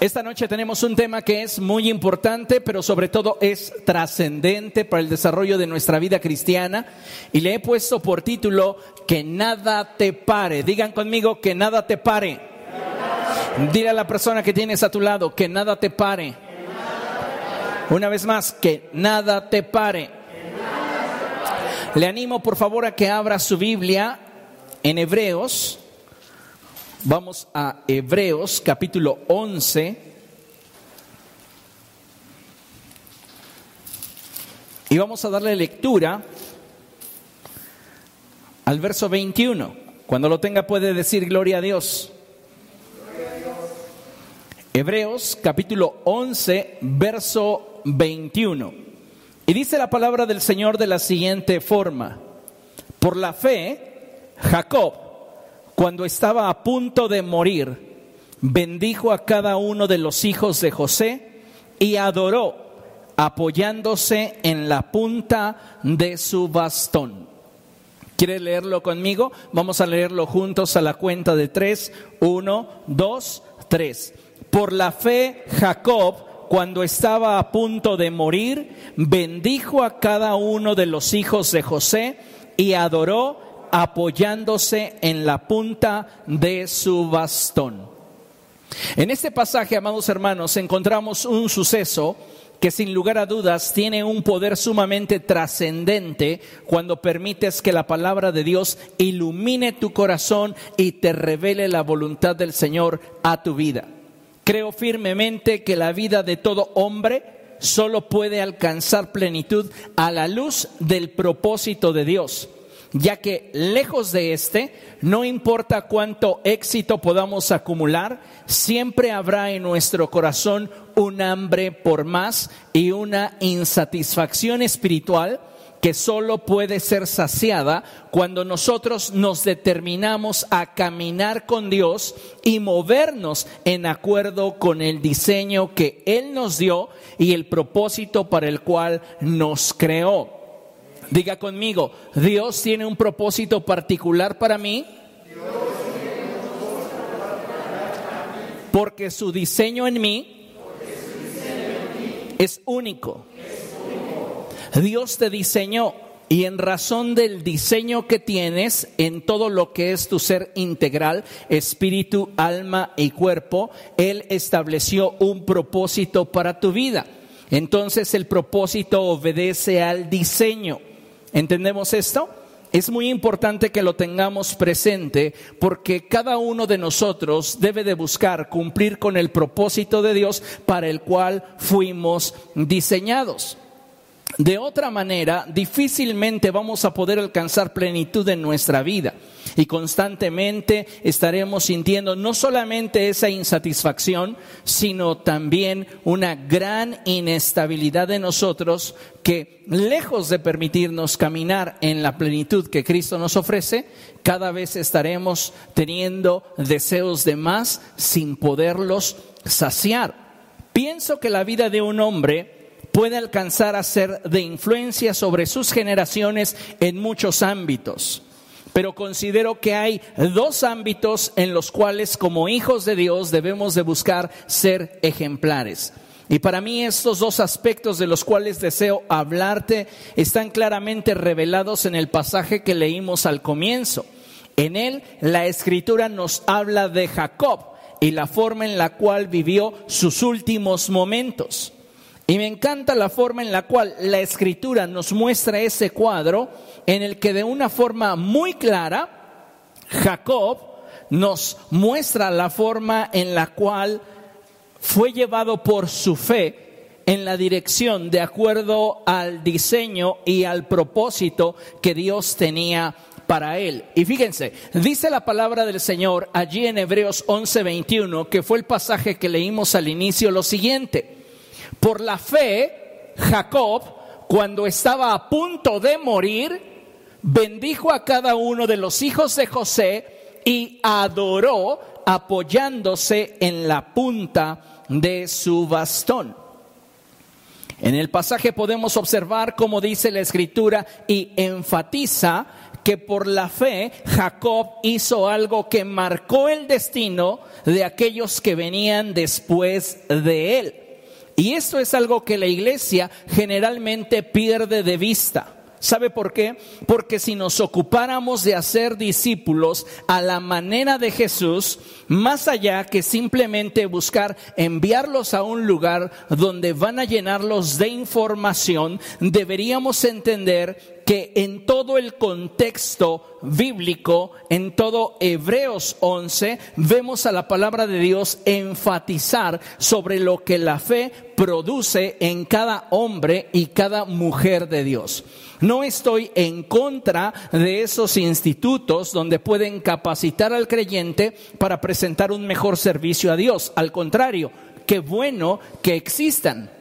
Esta noche tenemos un tema que es muy importante, pero sobre todo es trascendente para el desarrollo de nuestra vida cristiana. Y le he puesto por título Que nada te pare. Digan conmigo que nada te pare. Dile a la persona que tienes a tu lado que nada te pare. Una vez más, que nada te pare. Le animo por favor a que abra su Biblia en Hebreos Vamos a Hebreos capítulo 11. Y vamos a darle lectura al verso 21. Cuando lo tenga puede decir gloria a Dios. Hebreos capítulo 11, verso 21. Y dice la palabra del Señor de la siguiente forma. Por la fe, Jacob cuando estaba a punto de morir, bendijo a cada uno de los hijos de José y adoró apoyándose en la punta de su bastón. ¿Quiere leerlo conmigo? Vamos a leerlo juntos a la cuenta de tres. Uno, dos, tres. Por la fe, Jacob, cuando estaba a punto de morir, bendijo a cada uno de los hijos de José y adoró apoyándose en la punta de su bastón. En este pasaje, amados hermanos, encontramos un suceso que sin lugar a dudas tiene un poder sumamente trascendente cuando permites que la palabra de Dios ilumine tu corazón y te revele la voluntad del Señor a tu vida. Creo firmemente que la vida de todo hombre solo puede alcanzar plenitud a la luz del propósito de Dios ya que lejos de este, no importa cuánto éxito podamos acumular, siempre habrá en nuestro corazón un hambre por más y una insatisfacción espiritual que solo puede ser saciada cuando nosotros nos determinamos a caminar con Dios y movernos en acuerdo con el diseño que Él nos dio y el propósito para el cual nos creó. Diga conmigo, Dios tiene un propósito particular para mí. Porque su diseño en mí es único. Dios te diseñó y en razón del diseño que tienes en todo lo que es tu ser integral, espíritu, alma y cuerpo, Él estableció un propósito para tu vida. Entonces el propósito obedece al diseño. ¿Entendemos esto? Es muy importante que lo tengamos presente porque cada uno de nosotros debe de buscar cumplir con el propósito de Dios para el cual fuimos diseñados. De otra manera, difícilmente vamos a poder alcanzar plenitud en nuestra vida y constantemente estaremos sintiendo no solamente esa insatisfacción, sino también una gran inestabilidad de nosotros que, lejos de permitirnos caminar en la plenitud que Cristo nos ofrece, cada vez estaremos teniendo deseos de más sin poderlos saciar. Pienso que la vida de un hombre puede alcanzar a ser de influencia sobre sus generaciones en muchos ámbitos. Pero considero que hay dos ámbitos en los cuales como hijos de Dios debemos de buscar ser ejemplares. Y para mí estos dos aspectos de los cuales deseo hablarte están claramente revelados en el pasaje que leímos al comienzo. En él la escritura nos habla de Jacob y la forma en la cual vivió sus últimos momentos. Y me encanta la forma en la cual la escritura nos muestra ese cuadro en el que de una forma muy clara Jacob nos muestra la forma en la cual fue llevado por su fe en la dirección de acuerdo al diseño y al propósito que Dios tenía para él. Y fíjense, dice la palabra del Señor allí en Hebreos 11:21, que fue el pasaje que leímos al inicio, lo siguiente. Por la fe, Jacob, cuando estaba a punto de morir, bendijo a cada uno de los hijos de José y adoró apoyándose en la punta de su bastón. En el pasaje podemos observar cómo dice la escritura y enfatiza que por la fe Jacob hizo algo que marcó el destino de aquellos que venían después de él. Y esto es algo que la iglesia generalmente pierde de vista. ¿Sabe por qué? Porque si nos ocupáramos de hacer discípulos a la manera de Jesús, más allá que simplemente buscar enviarlos a un lugar donde van a llenarlos de información, deberíamos entender que en todo el contexto bíblico, en todo Hebreos 11, vemos a la palabra de Dios enfatizar sobre lo que la fe produce en cada hombre y cada mujer de Dios. No estoy en contra de esos institutos donde pueden capacitar al creyente para presentar un mejor servicio a Dios. Al contrario, qué bueno que existan.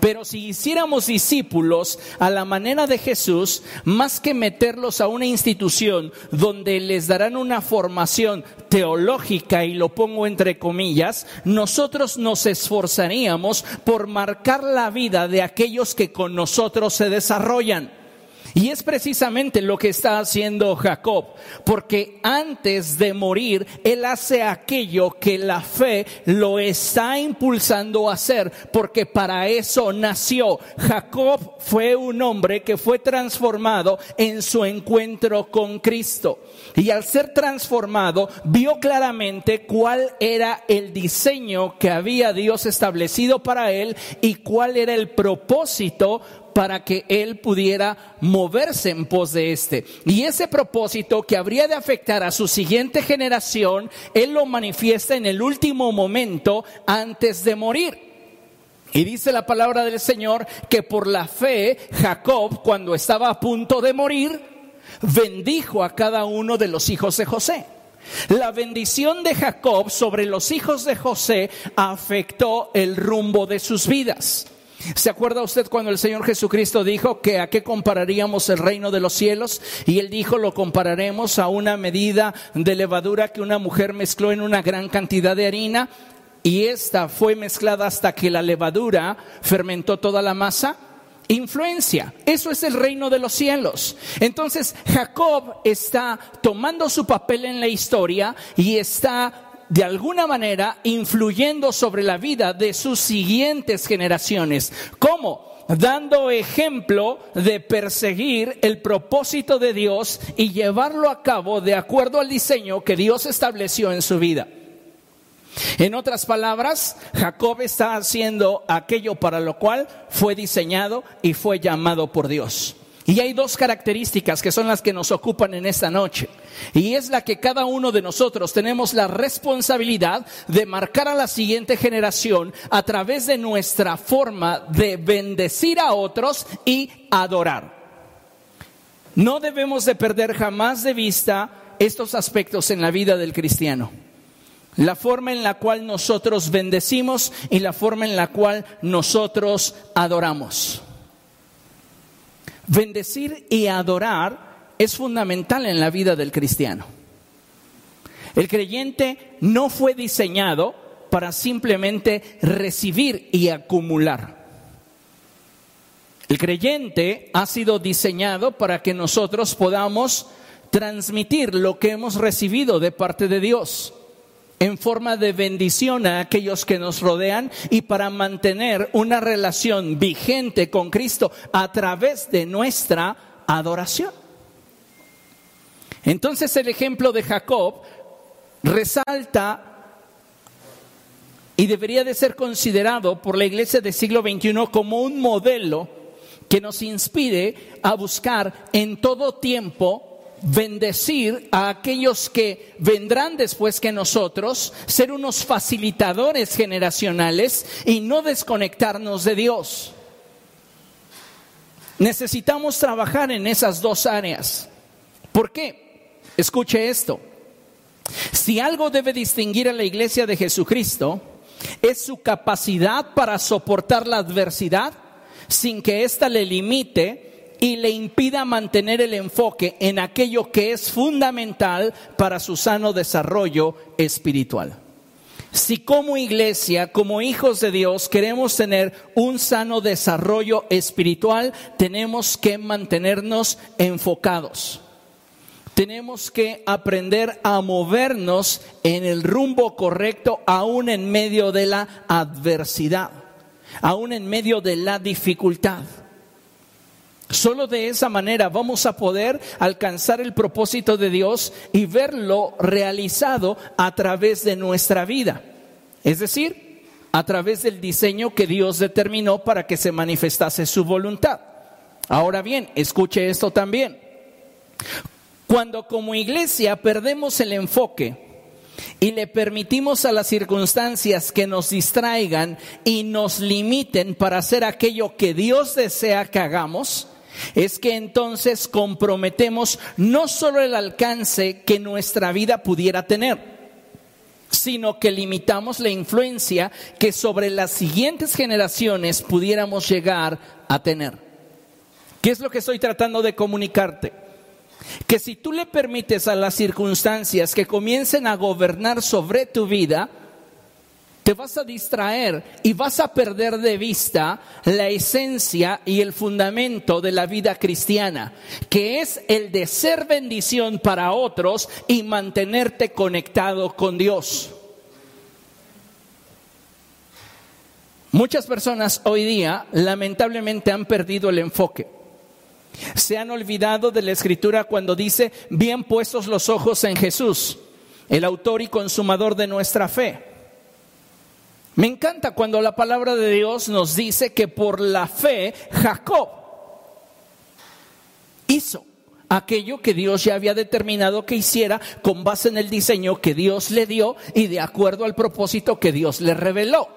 Pero si hiciéramos discípulos a la manera de Jesús, más que meterlos a una institución donde les darán una formación teológica, y lo pongo entre comillas, nosotros nos esforzaríamos por marcar la vida de aquellos que con nosotros se desarrollan. Y es precisamente lo que está haciendo Jacob, porque antes de morir, él hace aquello que la fe lo está impulsando a hacer, porque para eso nació. Jacob fue un hombre que fue transformado en su encuentro con Cristo. Y al ser transformado, vio claramente cuál era el diseño que había Dios establecido para él y cuál era el propósito para que él pudiera moverse en pos de este. Y ese propósito que habría de afectar a su siguiente generación, él lo manifiesta en el último momento antes de morir. Y dice la palabra del Señor que por la fe Jacob, cuando estaba a punto de morir, bendijo a cada uno de los hijos de José. La bendición de Jacob sobre los hijos de José afectó el rumbo de sus vidas. ¿Se acuerda usted cuando el Señor Jesucristo dijo que a qué compararíamos el reino de los cielos? Y él dijo, lo compararemos a una medida de levadura que una mujer mezcló en una gran cantidad de harina y esta fue mezclada hasta que la levadura fermentó toda la masa. Influencia, eso es el reino de los cielos. Entonces Jacob está tomando su papel en la historia y está de alguna manera influyendo sobre la vida de sus siguientes generaciones. ¿Cómo? Dando ejemplo de perseguir el propósito de Dios y llevarlo a cabo de acuerdo al diseño que Dios estableció en su vida. En otras palabras, Jacob está haciendo aquello para lo cual fue diseñado y fue llamado por Dios. Y hay dos características que son las que nos ocupan en esta noche. Y es la que cada uno de nosotros tenemos la responsabilidad de marcar a la siguiente generación a través de nuestra forma de bendecir a otros y adorar. No debemos de perder jamás de vista estos aspectos en la vida del cristiano. La forma en la cual nosotros bendecimos y la forma en la cual nosotros adoramos. Bendecir y adorar es fundamental en la vida del cristiano. El creyente no fue diseñado para simplemente recibir y acumular. El creyente ha sido diseñado para que nosotros podamos transmitir lo que hemos recibido de parte de Dios en forma de bendición a aquellos que nos rodean y para mantener una relación vigente con Cristo a través de nuestra adoración. Entonces el ejemplo de Jacob resalta y debería de ser considerado por la iglesia del siglo XXI como un modelo que nos inspire a buscar en todo tiempo bendecir a aquellos que vendrán después que nosotros, ser unos facilitadores generacionales y no desconectarnos de Dios. Necesitamos trabajar en esas dos áreas. ¿Por qué? Escuche esto. Si algo debe distinguir a la iglesia de Jesucristo, es su capacidad para soportar la adversidad sin que ésta le limite y le impida mantener el enfoque en aquello que es fundamental para su sano desarrollo espiritual. Si como iglesia, como hijos de Dios, queremos tener un sano desarrollo espiritual, tenemos que mantenernos enfocados. Tenemos que aprender a movernos en el rumbo correcto aún en medio de la adversidad, aún en medio de la dificultad. Solo de esa manera vamos a poder alcanzar el propósito de Dios y verlo realizado a través de nuestra vida. Es decir, a través del diseño que Dios determinó para que se manifestase su voluntad. Ahora bien, escuche esto también. Cuando como iglesia perdemos el enfoque y le permitimos a las circunstancias que nos distraigan y nos limiten para hacer aquello que Dios desea que hagamos, es que entonces comprometemos no solo el alcance que nuestra vida pudiera tener, sino que limitamos la influencia que sobre las siguientes generaciones pudiéramos llegar a tener. ¿Qué es lo que estoy tratando de comunicarte? Que si tú le permites a las circunstancias que comiencen a gobernar sobre tu vida, te vas a distraer y vas a perder de vista la esencia y el fundamento de la vida cristiana, que es el de ser bendición para otros y mantenerte conectado con Dios. Muchas personas hoy día lamentablemente han perdido el enfoque. Se han olvidado de la escritura cuando dice, bien puestos los ojos en Jesús, el autor y consumador de nuestra fe. Me encanta cuando la palabra de Dios nos dice que por la fe Jacob hizo aquello que Dios ya había determinado que hiciera con base en el diseño que Dios le dio y de acuerdo al propósito que Dios le reveló.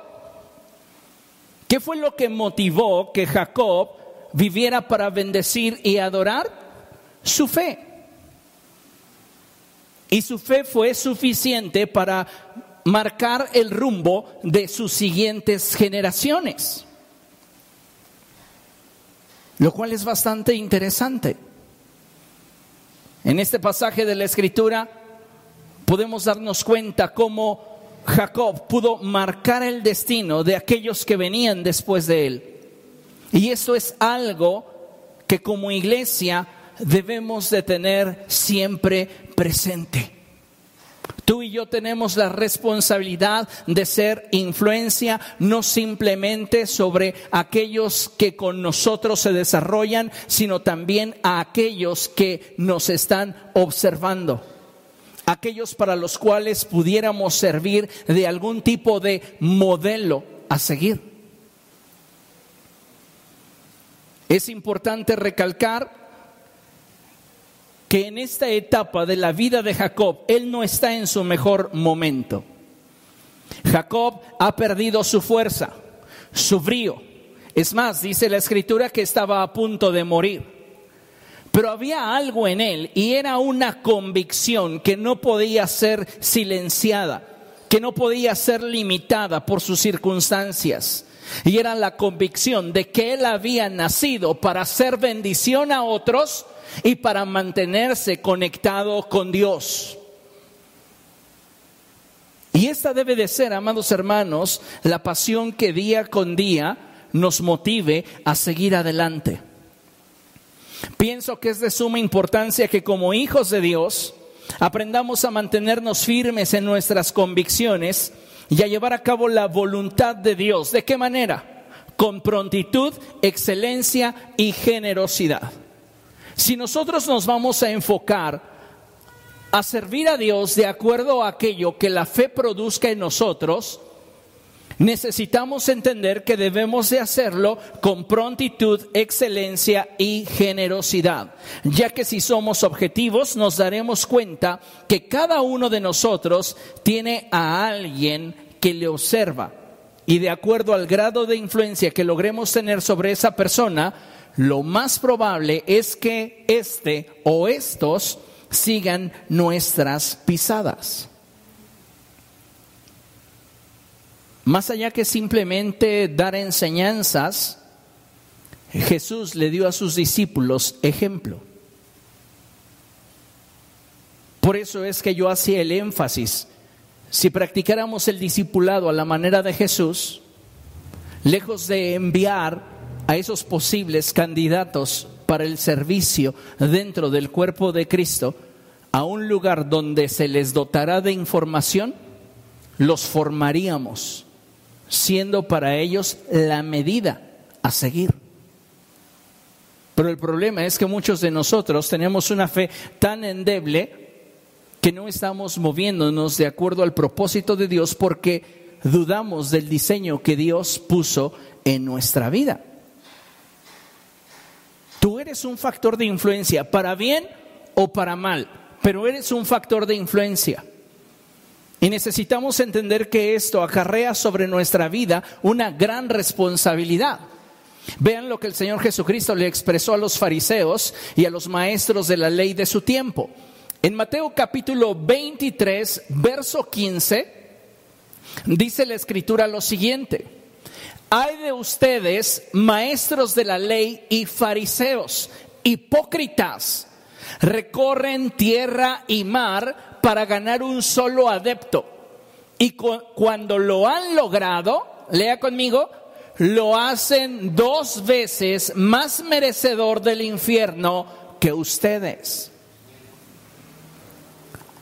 ¿Qué fue lo que motivó que Jacob viviera para bendecir y adorar? Su fe. Y su fe fue suficiente para marcar el rumbo de sus siguientes generaciones. Lo cual es bastante interesante. En este pasaje de la escritura podemos darnos cuenta cómo Jacob pudo marcar el destino de aquellos que venían después de él. Y eso es algo que como iglesia debemos de tener siempre presente. Tú y yo tenemos la responsabilidad de ser influencia no simplemente sobre aquellos que con nosotros se desarrollan, sino también a aquellos que nos están observando. Aquellos para los cuales pudiéramos servir de algún tipo de modelo a seguir. Es importante recalcar que en esta etapa de la vida de Jacob, él no está en su mejor momento. Jacob ha perdido su fuerza, su brío. Es más, dice la escritura que estaba a punto de morir. Pero había algo en él y era una convicción que no podía ser silenciada, que no podía ser limitada por sus circunstancias. Y era la convicción de que él había nacido para hacer bendición a otros y para mantenerse conectado con Dios. Y esta debe de ser, amados hermanos, la pasión que día con día nos motive a seguir adelante. Pienso que es de suma importancia que como hijos de Dios aprendamos a mantenernos firmes en nuestras convicciones y a llevar a cabo la voluntad de Dios. ¿De qué manera? Con prontitud, excelencia y generosidad. Si nosotros nos vamos a enfocar a servir a Dios de acuerdo a aquello que la fe produzca en nosotros, necesitamos entender que debemos de hacerlo con prontitud, excelencia y generosidad, ya que si somos objetivos nos daremos cuenta que cada uno de nosotros tiene a alguien que le observa y de acuerdo al grado de influencia que logremos tener sobre esa persona, lo más probable es que este o estos sigan nuestras pisadas. Más allá que simplemente dar enseñanzas, Jesús le dio a sus discípulos ejemplo. Por eso es que yo hacía el énfasis si practicáramos el discipulado a la manera de Jesús, lejos de enviar a esos posibles candidatos para el servicio dentro del cuerpo de Cristo a un lugar donde se les dotará de información, los formaríamos, siendo para ellos la medida a seguir. Pero el problema es que muchos de nosotros tenemos una fe tan endeble que no estamos moviéndonos de acuerdo al propósito de Dios porque dudamos del diseño que Dios puso en nuestra vida. Tú eres un factor de influencia, para bien o para mal, pero eres un factor de influencia. Y necesitamos entender que esto acarrea sobre nuestra vida una gran responsabilidad. Vean lo que el Señor Jesucristo le expresó a los fariseos y a los maestros de la ley de su tiempo. En Mateo capítulo 23, verso 15, dice la escritura lo siguiente. Hay de ustedes, maestros de la ley y fariseos, hipócritas, recorren tierra y mar para ganar un solo adepto. Y cuando lo han logrado, lea conmigo, lo hacen dos veces más merecedor del infierno que ustedes.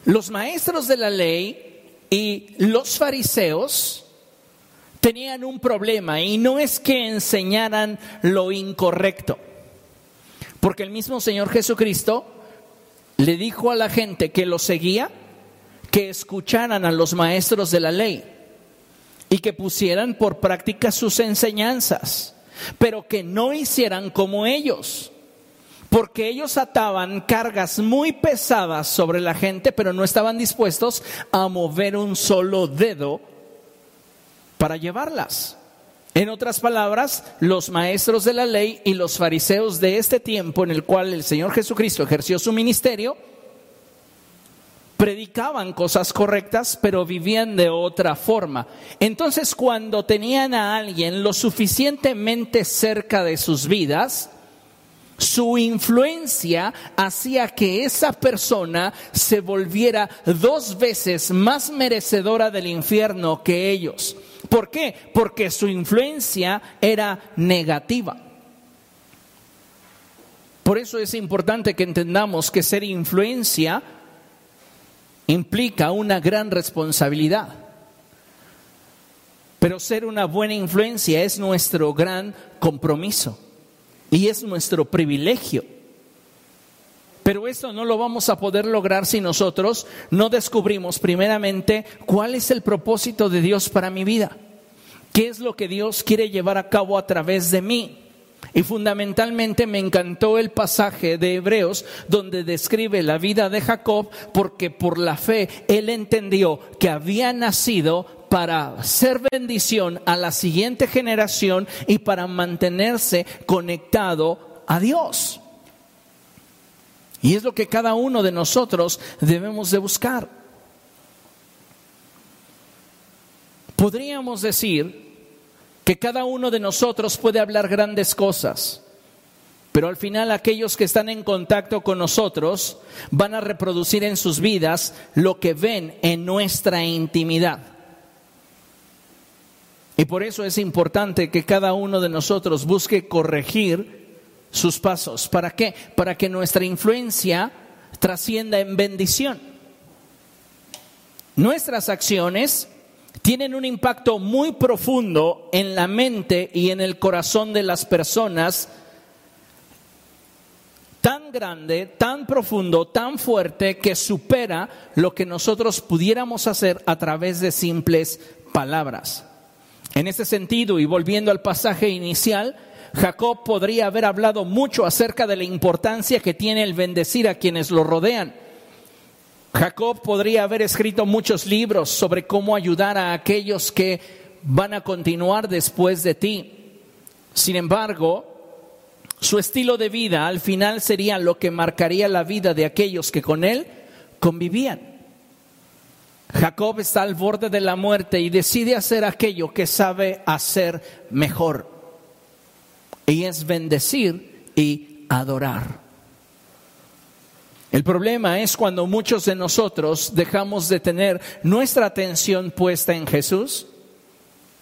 Los maestros de la ley y los fariseos tenían un problema y no es que enseñaran lo incorrecto, porque el mismo Señor Jesucristo le dijo a la gente que lo seguía que escucharan a los maestros de la ley y que pusieran por práctica sus enseñanzas, pero que no hicieran como ellos porque ellos ataban cargas muy pesadas sobre la gente, pero no estaban dispuestos a mover un solo dedo para llevarlas. En otras palabras, los maestros de la ley y los fariseos de este tiempo en el cual el Señor Jesucristo ejerció su ministerio, predicaban cosas correctas, pero vivían de otra forma. Entonces, cuando tenían a alguien lo suficientemente cerca de sus vidas, su influencia hacía que esa persona se volviera dos veces más merecedora del infierno que ellos. ¿Por qué? Porque su influencia era negativa. Por eso es importante que entendamos que ser influencia implica una gran responsabilidad. Pero ser una buena influencia es nuestro gran compromiso. Y es nuestro privilegio. Pero esto no lo vamos a poder lograr si nosotros no descubrimos primeramente cuál es el propósito de Dios para mi vida. ¿Qué es lo que Dios quiere llevar a cabo a través de mí? Y fundamentalmente me encantó el pasaje de Hebreos donde describe la vida de Jacob porque por la fe él entendió que había nacido para ser bendición a la siguiente generación y para mantenerse conectado a Dios. Y es lo que cada uno de nosotros debemos de buscar. Podríamos decir que cada uno de nosotros puede hablar grandes cosas, pero al final aquellos que están en contacto con nosotros van a reproducir en sus vidas lo que ven en nuestra intimidad. Y por eso es importante que cada uno de nosotros busque corregir sus pasos. ¿Para qué? Para que nuestra influencia trascienda en bendición. Nuestras acciones tienen un impacto muy profundo en la mente y en el corazón de las personas, tan grande, tan profundo, tan fuerte, que supera lo que nosotros pudiéramos hacer a través de simples palabras. En ese sentido, y volviendo al pasaje inicial, Jacob podría haber hablado mucho acerca de la importancia que tiene el bendecir a quienes lo rodean. Jacob podría haber escrito muchos libros sobre cómo ayudar a aquellos que van a continuar después de ti. Sin embargo, su estilo de vida al final sería lo que marcaría la vida de aquellos que con él convivían. Jacob está al borde de la muerte y decide hacer aquello que sabe hacer mejor. Y es bendecir y adorar. El problema es cuando muchos de nosotros dejamos de tener nuestra atención puesta en Jesús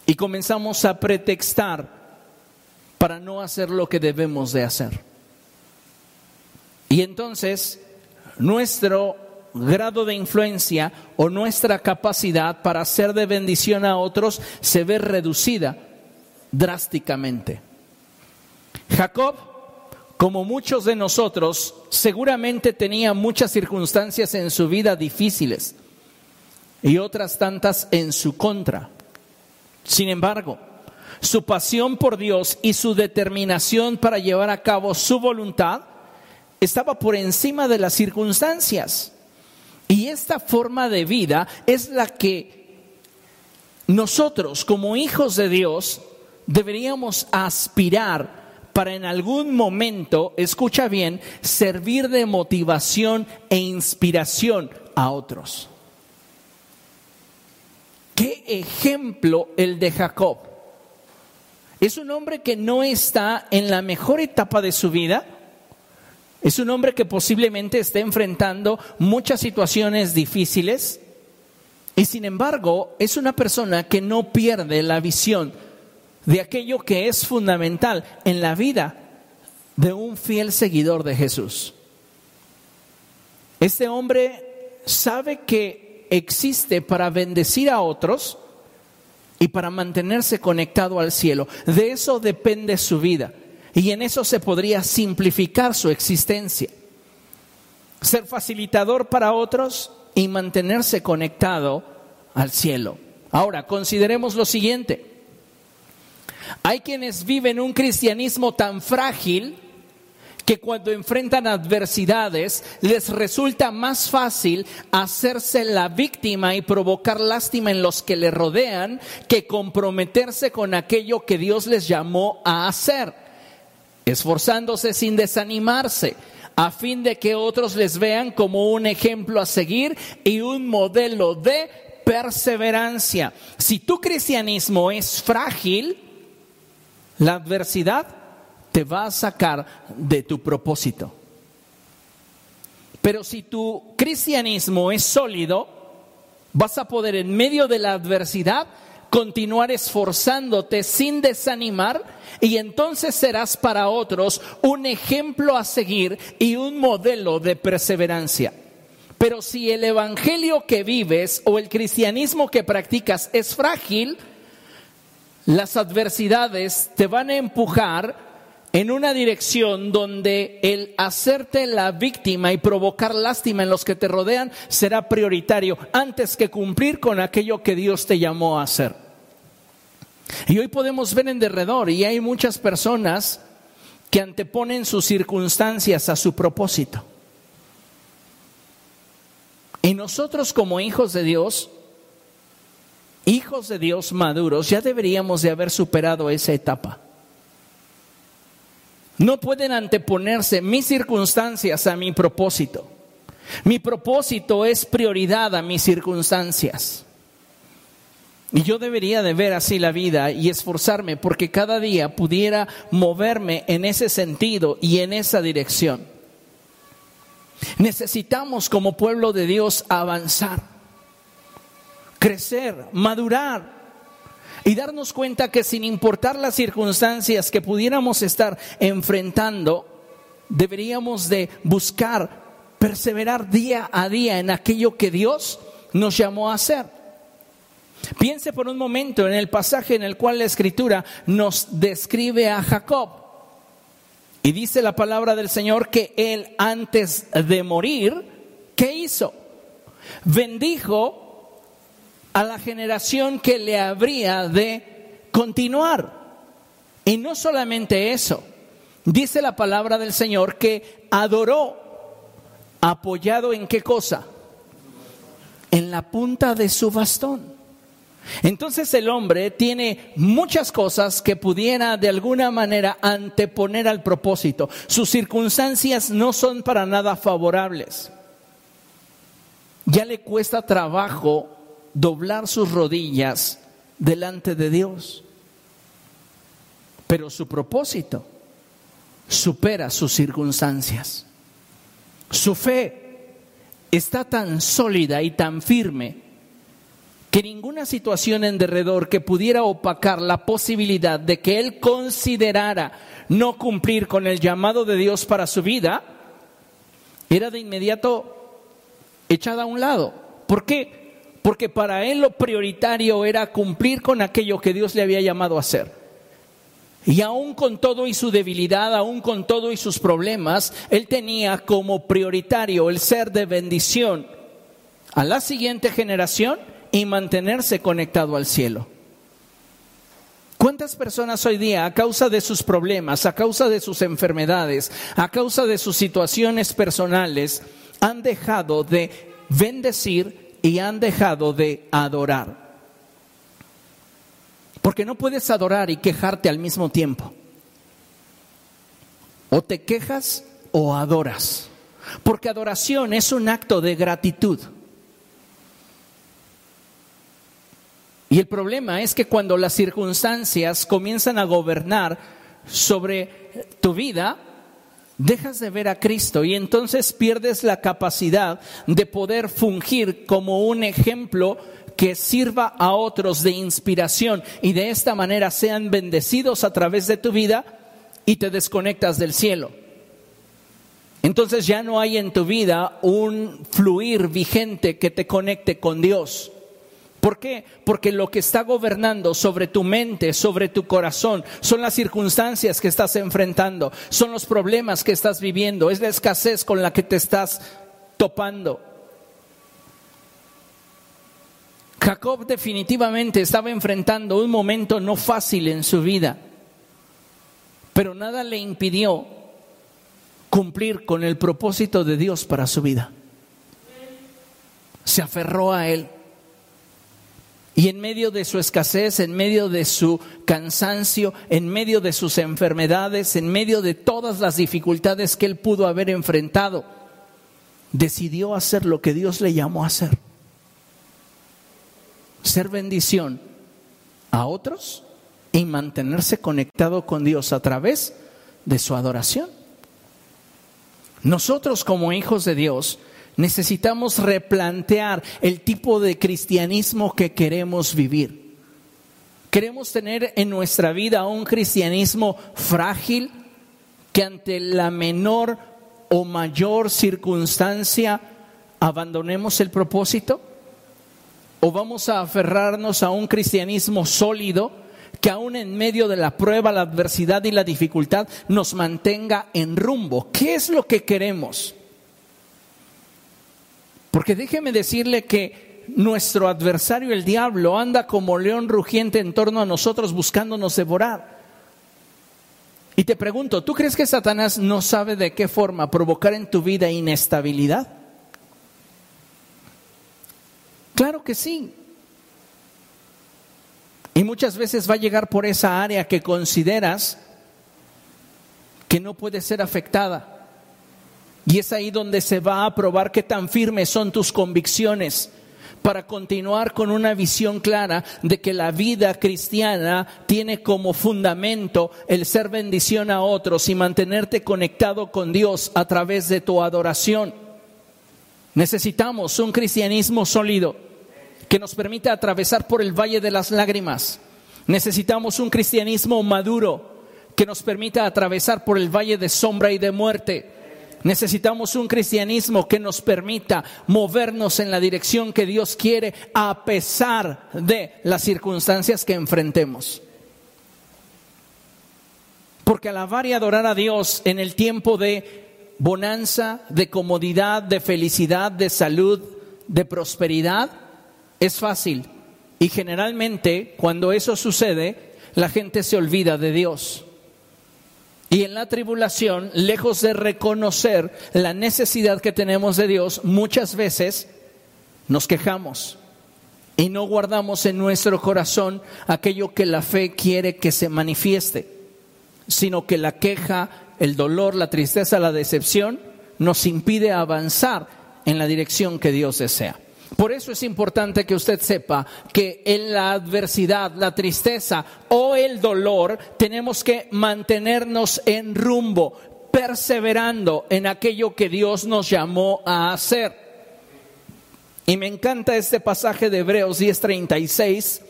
y comenzamos a pretextar para no hacer lo que debemos de hacer. Y entonces nuestro grado de influencia o nuestra capacidad para hacer de bendición a otros se ve reducida drásticamente. Jacob, como muchos de nosotros, seguramente tenía muchas circunstancias en su vida difíciles y otras tantas en su contra. Sin embargo, su pasión por Dios y su determinación para llevar a cabo su voluntad estaba por encima de las circunstancias. Y esta forma de vida es la que nosotros como hijos de Dios deberíamos aspirar para en algún momento, escucha bien, servir de motivación e inspiración a otros. ¿Qué ejemplo el de Jacob? Es un hombre que no está en la mejor etapa de su vida. Es un hombre que posiblemente esté enfrentando muchas situaciones difíciles. Y sin embargo, es una persona que no pierde la visión de aquello que es fundamental en la vida de un fiel seguidor de Jesús. Este hombre sabe que existe para bendecir a otros y para mantenerse conectado al cielo. De eso depende su vida. Y en eso se podría simplificar su existencia. Ser facilitador para otros y mantenerse conectado al cielo. Ahora, consideremos lo siguiente. Hay quienes viven un cristianismo tan frágil que cuando enfrentan adversidades les resulta más fácil hacerse la víctima y provocar lástima en los que le rodean que comprometerse con aquello que Dios les llamó a hacer, esforzándose sin desanimarse a fin de que otros les vean como un ejemplo a seguir y un modelo de perseverancia. Si tu cristianismo es frágil, la adversidad te va a sacar de tu propósito. Pero si tu cristianismo es sólido, vas a poder en medio de la adversidad continuar esforzándote sin desanimar y entonces serás para otros un ejemplo a seguir y un modelo de perseverancia. Pero si el evangelio que vives o el cristianismo que practicas es frágil, las adversidades te van a empujar en una dirección donde el hacerte la víctima y provocar lástima en los que te rodean será prioritario antes que cumplir con aquello que Dios te llamó a hacer. Y hoy podemos ver en derredor y hay muchas personas que anteponen sus circunstancias a su propósito. Y nosotros como hijos de Dios, hijos de Dios maduros, ya deberíamos de haber superado esa etapa. No pueden anteponerse mis circunstancias a mi propósito. Mi propósito es prioridad a mis circunstancias. Y yo debería de ver así la vida y esforzarme porque cada día pudiera moverme en ese sentido y en esa dirección. Necesitamos como pueblo de Dios avanzar, crecer, madurar, y darnos cuenta que sin importar las circunstancias que pudiéramos estar enfrentando, deberíamos de buscar perseverar día a día en aquello que Dios nos llamó a hacer. Piense por un momento en el pasaje en el cual la escritura nos describe a Jacob. Y dice la palabra del Señor que él antes de morir, ¿qué hizo? Bendijo a la generación que le habría de continuar. Y no solamente eso, dice la palabra del Señor que adoró apoyado en qué cosa? En la punta de su bastón. Entonces el hombre tiene muchas cosas que pudiera de alguna manera anteponer al propósito. Sus circunstancias no son para nada favorables. Ya le cuesta trabajo doblar sus rodillas delante de Dios. Pero su propósito supera sus circunstancias. Su fe está tan sólida y tan firme que ninguna situación en derredor que pudiera opacar la posibilidad de que él considerara no cumplir con el llamado de Dios para su vida, era de inmediato echada a un lado. ¿Por qué? Porque para él lo prioritario era cumplir con aquello que Dios le había llamado a hacer. Y aún con todo y su debilidad, aún con todo y sus problemas, él tenía como prioritario el ser de bendición a la siguiente generación y mantenerse conectado al cielo. ¿Cuántas personas hoy día, a causa de sus problemas, a causa de sus enfermedades, a causa de sus situaciones personales, han dejado de bendecir y han dejado de adorar? Porque no puedes adorar y quejarte al mismo tiempo. O te quejas o adoras. Porque adoración es un acto de gratitud. Y el problema es que cuando las circunstancias comienzan a gobernar sobre tu vida, dejas de ver a Cristo y entonces pierdes la capacidad de poder fungir como un ejemplo que sirva a otros de inspiración y de esta manera sean bendecidos a través de tu vida y te desconectas del cielo. Entonces ya no hay en tu vida un fluir vigente que te conecte con Dios. ¿Por qué? Porque lo que está gobernando sobre tu mente, sobre tu corazón, son las circunstancias que estás enfrentando, son los problemas que estás viviendo, es la escasez con la que te estás topando. Jacob definitivamente estaba enfrentando un momento no fácil en su vida, pero nada le impidió cumplir con el propósito de Dios para su vida. Se aferró a él. Y en medio de su escasez, en medio de su cansancio, en medio de sus enfermedades, en medio de todas las dificultades que él pudo haber enfrentado, decidió hacer lo que Dios le llamó a hacer ser bendición a otros y mantenerse conectado con Dios a través de su adoración. Nosotros como hijos de Dios necesitamos replantear el tipo de cristianismo que queremos vivir. Queremos tener en nuestra vida un cristianismo frágil que ante la menor o mayor circunstancia abandonemos el propósito o vamos a aferrarnos a un cristianismo sólido que aún en medio de la prueba, la adversidad y la dificultad nos mantenga en rumbo. ¿Qué es lo que queremos? Porque déjeme decirle que nuestro adversario, el diablo, anda como león rugiente en torno a nosotros buscándonos devorar. Y te pregunto, ¿tú crees que Satanás no sabe de qué forma provocar en tu vida inestabilidad? Claro que sí. Y muchas veces va a llegar por esa área que consideras que no puede ser afectada. Y es ahí donde se va a probar qué tan firmes son tus convicciones para continuar con una visión clara de que la vida cristiana tiene como fundamento el ser bendición a otros y mantenerte conectado con Dios a través de tu adoración. Necesitamos un cristianismo sólido que nos permita atravesar por el valle de las lágrimas. Necesitamos un cristianismo maduro que nos permita atravesar por el valle de sombra y de muerte. Necesitamos un cristianismo que nos permita movernos en la dirección que Dios quiere a pesar de las circunstancias que enfrentemos. Porque alabar y adorar a Dios en el tiempo de bonanza, de comodidad, de felicidad, de salud, de prosperidad, es fácil. Y generalmente cuando eso sucede, la gente se olvida de Dios. Y en la tribulación, lejos de reconocer la necesidad que tenemos de Dios, muchas veces nos quejamos y no guardamos en nuestro corazón aquello que la fe quiere que se manifieste, sino que la queja, el dolor, la tristeza, la decepción nos impide avanzar en la dirección que Dios desea. Por eso es importante que usted sepa que en la adversidad, la tristeza o el dolor tenemos que mantenernos en rumbo, perseverando en aquello que Dios nos llamó a hacer. Y me encanta este pasaje de Hebreos 10:36,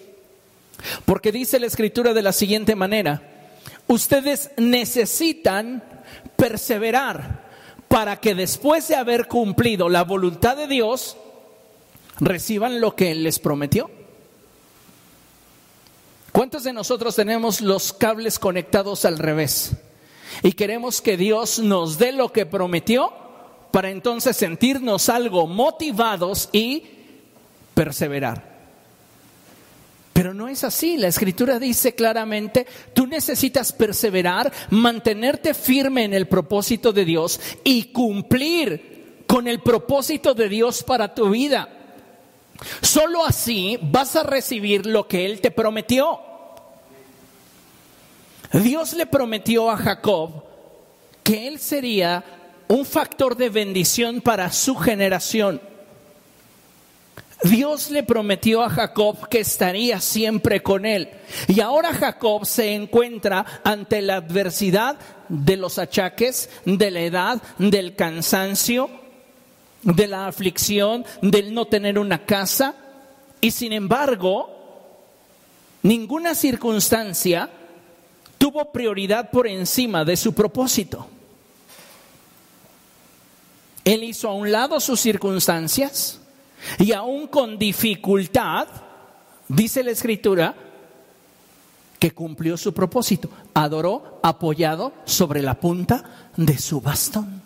porque dice la escritura de la siguiente manera, ustedes necesitan perseverar para que después de haber cumplido la voluntad de Dios, reciban lo que les prometió. ¿Cuántos de nosotros tenemos los cables conectados al revés? Y queremos que Dios nos dé lo que prometió para entonces sentirnos algo motivados y perseverar. Pero no es así. La escritura dice claramente, tú necesitas perseverar, mantenerte firme en el propósito de Dios y cumplir con el propósito de Dios para tu vida. Solo así vas a recibir lo que Él te prometió. Dios le prometió a Jacob que Él sería un factor de bendición para su generación. Dios le prometió a Jacob que estaría siempre con él. Y ahora Jacob se encuentra ante la adversidad de los achaques, de la edad, del cansancio, de la aflicción, del no tener una casa. Y sin embargo, ninguna circunstancia tuvo prioridad por encima de su propósito. Él hizo a un lado sus circunstancias y aún con dificultad, dice la escritura, que cumplió su propósito. Adoró apoyado sobre la punta de su bastón.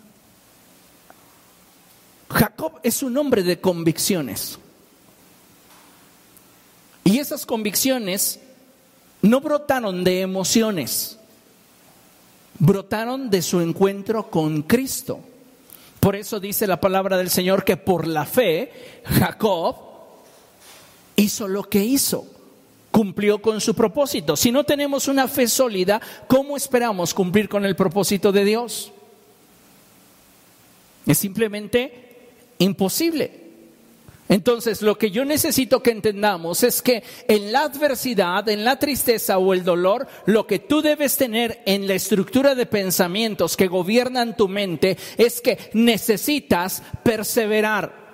Jacob es un hombre de convicciones. Y esas convicciones no brotaron de emociones, brotaron de su encuentro con Cristo. Por eso dice la palabra del Señor que por la fe Jacob hizo lo que hizo, cumplió con su propósito. Si no tenemos una fe sólida, ¿cómo esperamos cumplir con el propósito de Dios? Es simplemente imposible. Entonces, lo que yo necesito que entendamos es que en la adversidad, en la tristeza o el dolor, lo que tú debes tener en la estructura de pensamientos que gobiernan tu mente es que necesitas perseverar.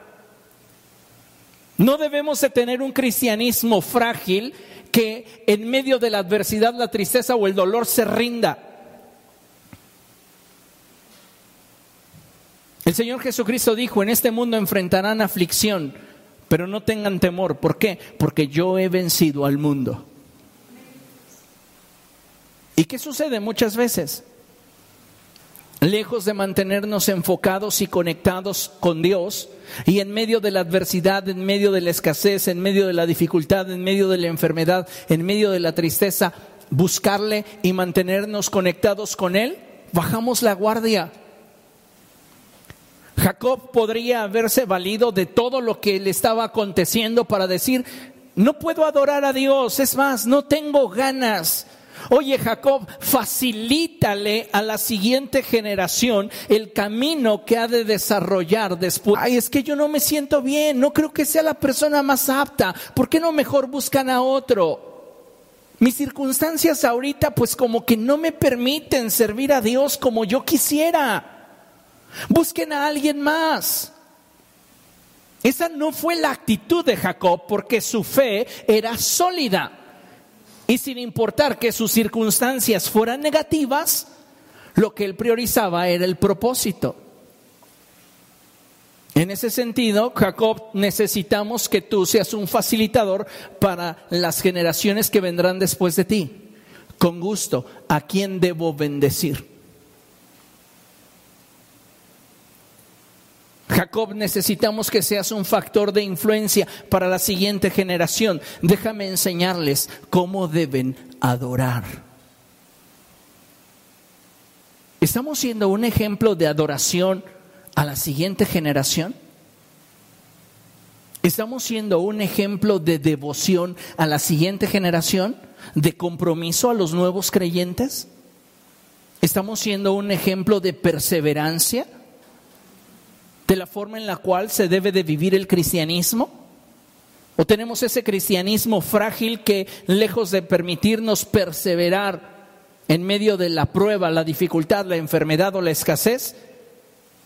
No debemos de tener un cristianismo frágil que en medio de la adversidad, la tristeza o el dolor se rinda. El Señor Jesucristo dijo, en este mundo enfrentarán aflicción, pero no tengan temor. ¿Por qué? Porque yo he vencido al mundo. ¿Y qué sucede muchas veces? Lejos de mantenernos enfocados y conectados con Dios, y en medio de la adversidad, en medio de la escasez, en medio de la dificultad, en medio de la enfermedad, en medio de la tristeza, buscarle y mantenernos conectados con Él, bajamos la guardia Jacob podría haberse valido de todo lo que le estaba aconteciendo para decir, no puedo adorar a Dios, es más, no tengo ganas. Oye Jacob, facilítale a la siguiente generación el camino que ha de desarrollar después. Ay, es que yo no me siento bien, no creo que sea la persona más apta. ¿Por qué no mejor buscan a otro? Mis circunstancias ahorita pues como que no me permiten servir a Dios como yo quisiera. Busquen a alguien más. Esa no fue la actitud de Jacob porque su fe era sólida. Y sin importar que sus circunstancias fueran negativas, lo que él priorizaba era el propósito. En ese sentido, Jacob, necesitamos que tú seas un facilitador para las generaciones que vendrán después de ti. Con gusto, ¿a quién debo bendecir? Jacob, necesitamos que seas un factor de influencia para la siguiente generación. Déjame enseñarles cómo deben adorar. ¿Estamos siendo un ejemplo de adoración a la siguiente generación? ¿Estamos siendo un ejemplo de devoción a la siguiente generación? ¿De compromiso a los nuevos creyentes? ¿Estamos siendo un ejemplo de perseverancia? De la forma en la cual se debe de vivir el cristianismo? ¿O tenemos ese cristianismo frágil que lejos de permitirnos perseverar en medio de la prueba, la dificultad, la enfermedad o la escasez,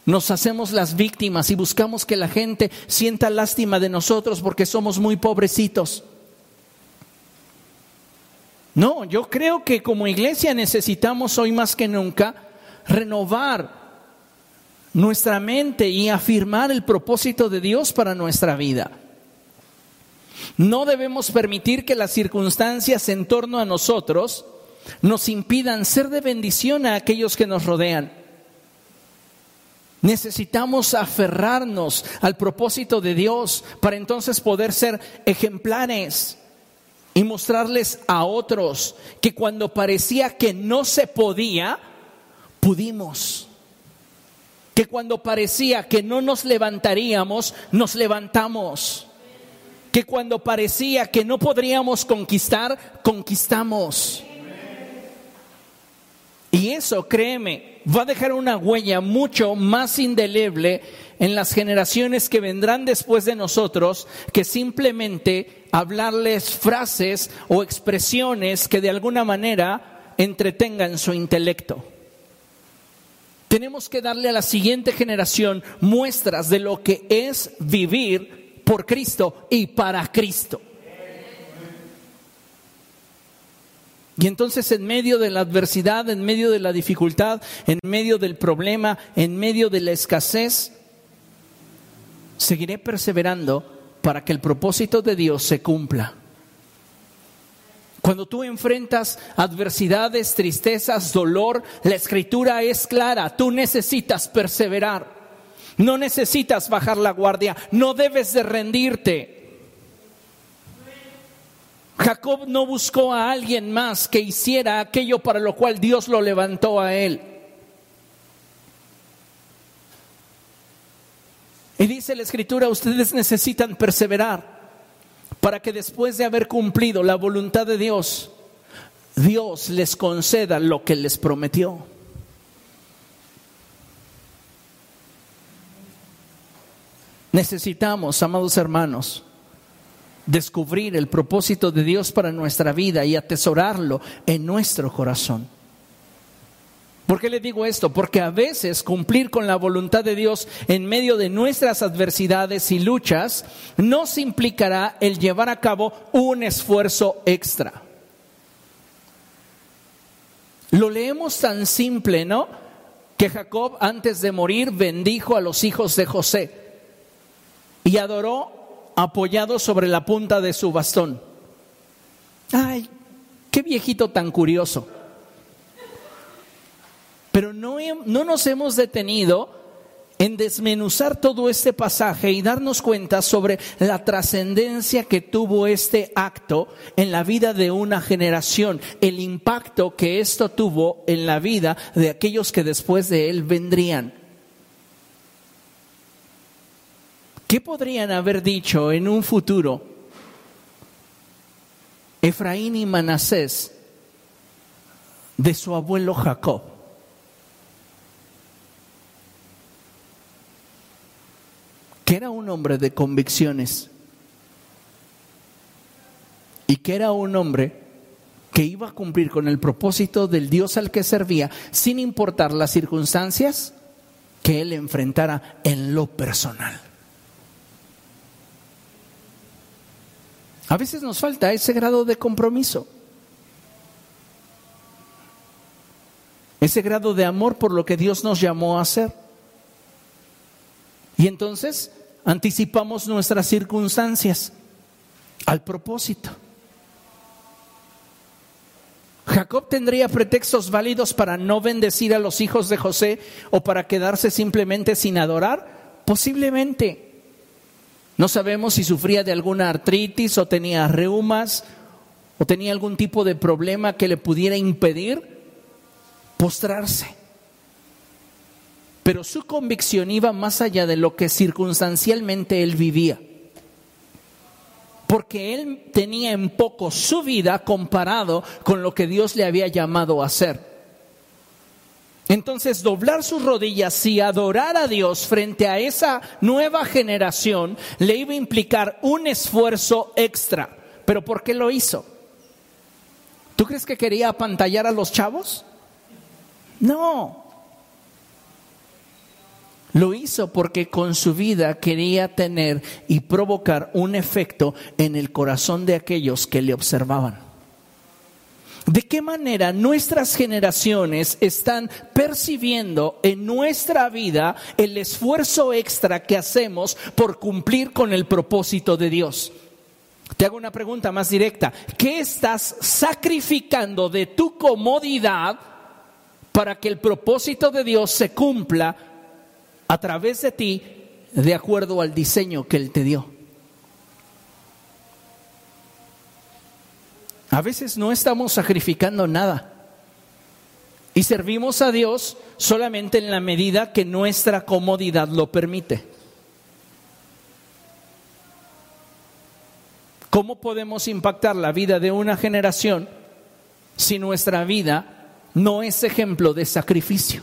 nos hacemos las víctimas y buscamos que la gente sienta lástima de nosotros porque somos muy pobrecitos. No, yo creo que como iglesia necesitamos hoy más que nunca renovar nuestra mente y afirmar el propósito de Dios para nuestra vida. No debemos permitir que las circunstancias en torno a nosotros nos impidan ser de bendición a aquellos que nos rodean. Necesitamos aferrarnos al propósito de Dios para entonces poder ser ejemplares y mostrarles a otros que cuando parecía que no se podía, pudimos. Que cuando parecía que no nos levantaríamos, nos levantamos. Que cuando parecía que no podríamos conquistar, conquistamos. Y eso, créeme, va a dejar una huella mucho más indeleble en las generaciones que vendrán después de nosotros que simplemente hablarles frases o expresiones que de alguna manera entretengan su intelecto. Tenemos que darle a la siguiente generación muestras de lo que es vivir por Cristo y para Cristo. Y entonces en medio de la adversidad, en medio de la dificultad, en medio del problema, en medio de la escasez, seguiré perseverando para que el propósito de Dios se cumpla. Cuando tú enfrentas adversidades, tristezas, dolor, la escritura es clara, tú necesitas perseverar. No necesitas bajar la guardia, no debes de rendirte. Jacob no buscó a alguien más que hiciera aquello para lo cual Dios lo levantó a él. Y dice la escritura, ustedes necesitan perseverar para que después de haber cumplido la voluntad de Dios, Dios les conceda lo que les prometió. Necesitamos, amados hermanos, descubrir el propósito de Dios para nuestra vida y atesorarlo en nuestro corazón. ¿Por qué le digo esto? Porque a veces cumplir con la voluntad de Dios en medio de nuestras adversidades y luchas nos implicará el llevar a cabo un esfuerzo extra. Lo leemos tan simple, ¿no? Que Jacob antes de morir bendijo a los hijos de José y adoró apoyado sobre la punta de su bastón. Ay, qué viejito tan curioso. No nos hemos detenido en desmenuzar todo este pasaje y darnos cuenta sobre la trascendencia que tuvo este acto en la vida de una generación, el impacto que esto tuvo en la vida de aquellos que después de él vendrían. ¿Qué podrían haber dicho en un futuro Efraín y Manasés de su abuelo Jacob? Que era un hombre de convicciones y que era un hombre que iba a cumplir con el propósito del Dios al que servía, sin importar las circunstancias que él enfrentara en lo personal. A veces nos falta ese grado de compromiso, ese grado de amor por lo que Dios nos llamó a hacer. Y entonces anticipamos nuestras circunstancias al propósito. Jacob tendría pretextos válidos para no bendecir a los hijos de José o para quedarse simplemente sin adorar. Posiblemente. No sabemos si sufría de alguna artritis o tenía reumas o tenía algún tipo de problema que le pudiera impedir postrarse pero su convicción iba más allá de lo que circunstancialmente él vivía. Porque él tenía en poco su vida comparado con lo que Dios le había llamado a hacer. Entonces, doblar sus rodillas y adorar a Dios frente a esa nueva generación le iba a implicar un esfuerzo extra. ¿Pero por qué lo hizo? ¿Tú crees que quería apantallar a los chavos? No, Lo hizo porque con su vida quería tener y provocar un efecto en el corazón de aquellos que le observaban. ¿De qué manera nuestras generaciones están percibiendo en nuestra vida el esfuerzo extra que hacemos por cumplir con el propósito de Dios? Te hago una pregunta más directa. ¿Qué estás sacrificando de tu comodidad para que el propósito de Dios se cumpla a través de ti de acuerdo al diseño que Él te dio? A veces no estamos sacrificando nada y servimos a Dios solamente en la medida que nuestra comodidad lo permite. ¿Cómo podemos impactar la vida de una generación si nuestra vida no es ejemplo de sacrificio?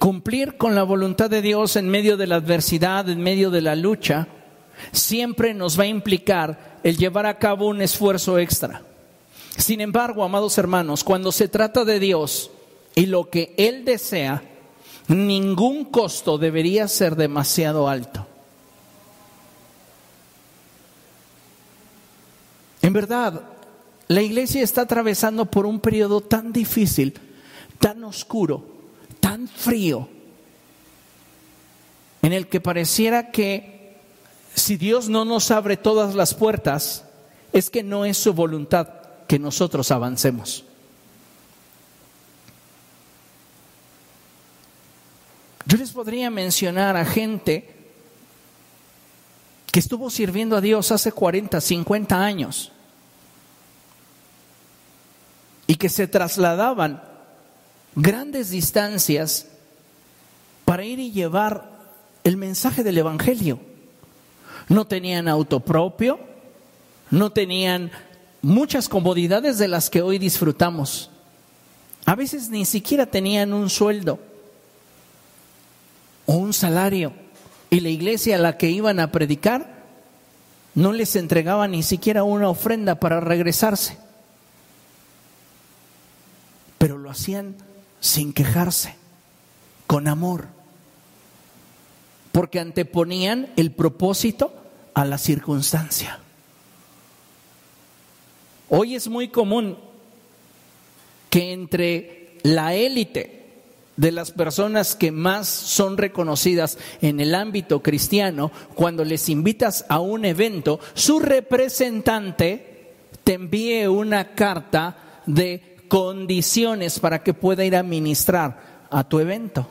Cumplir con la voluntad de Dios en medio de la adversidad, en medio de la lucha, siempre nos va a implicar el llevar a cabo un esfuerzo extra. Sin embargo, amados hermanos, cuando se trata de Dios y lo que Él desea, ningún costo debería ser demasiado alto. En verdad, la iglesia está atravesando por un periodo tan difícil, tan oscuro, tan frío, en el que pareciera que si Dios no nos abre todas las puertas, es que no es su voluntad que nosotros avancemos. Yo les podría mencionar a gente que estuvo sirviendo a Dios hace 40, 50 años y que se trasladaban grandes distancias para ir y llevar el mensaje del Evangelio. No tenían auto propio, no tenían muchas comodidades de las que hoy disfrutamos. A veces ni siquiera tenían un sueldo o un salario. Y la iglesia a la que iban a predicar no les entregaba ni siquiera una ofrenda para regresarse. Pero lo hacían sin quejarse, con amor, porque anteponían el propósito a la circunstancia. Hoy es muy común que entre la élite de las personas que más son reconocidas en el ámbito cristiano, cuando les invitas a un evento, su representante te envíe una carta de condiciones para que pueda ir a ministrar a tu evento.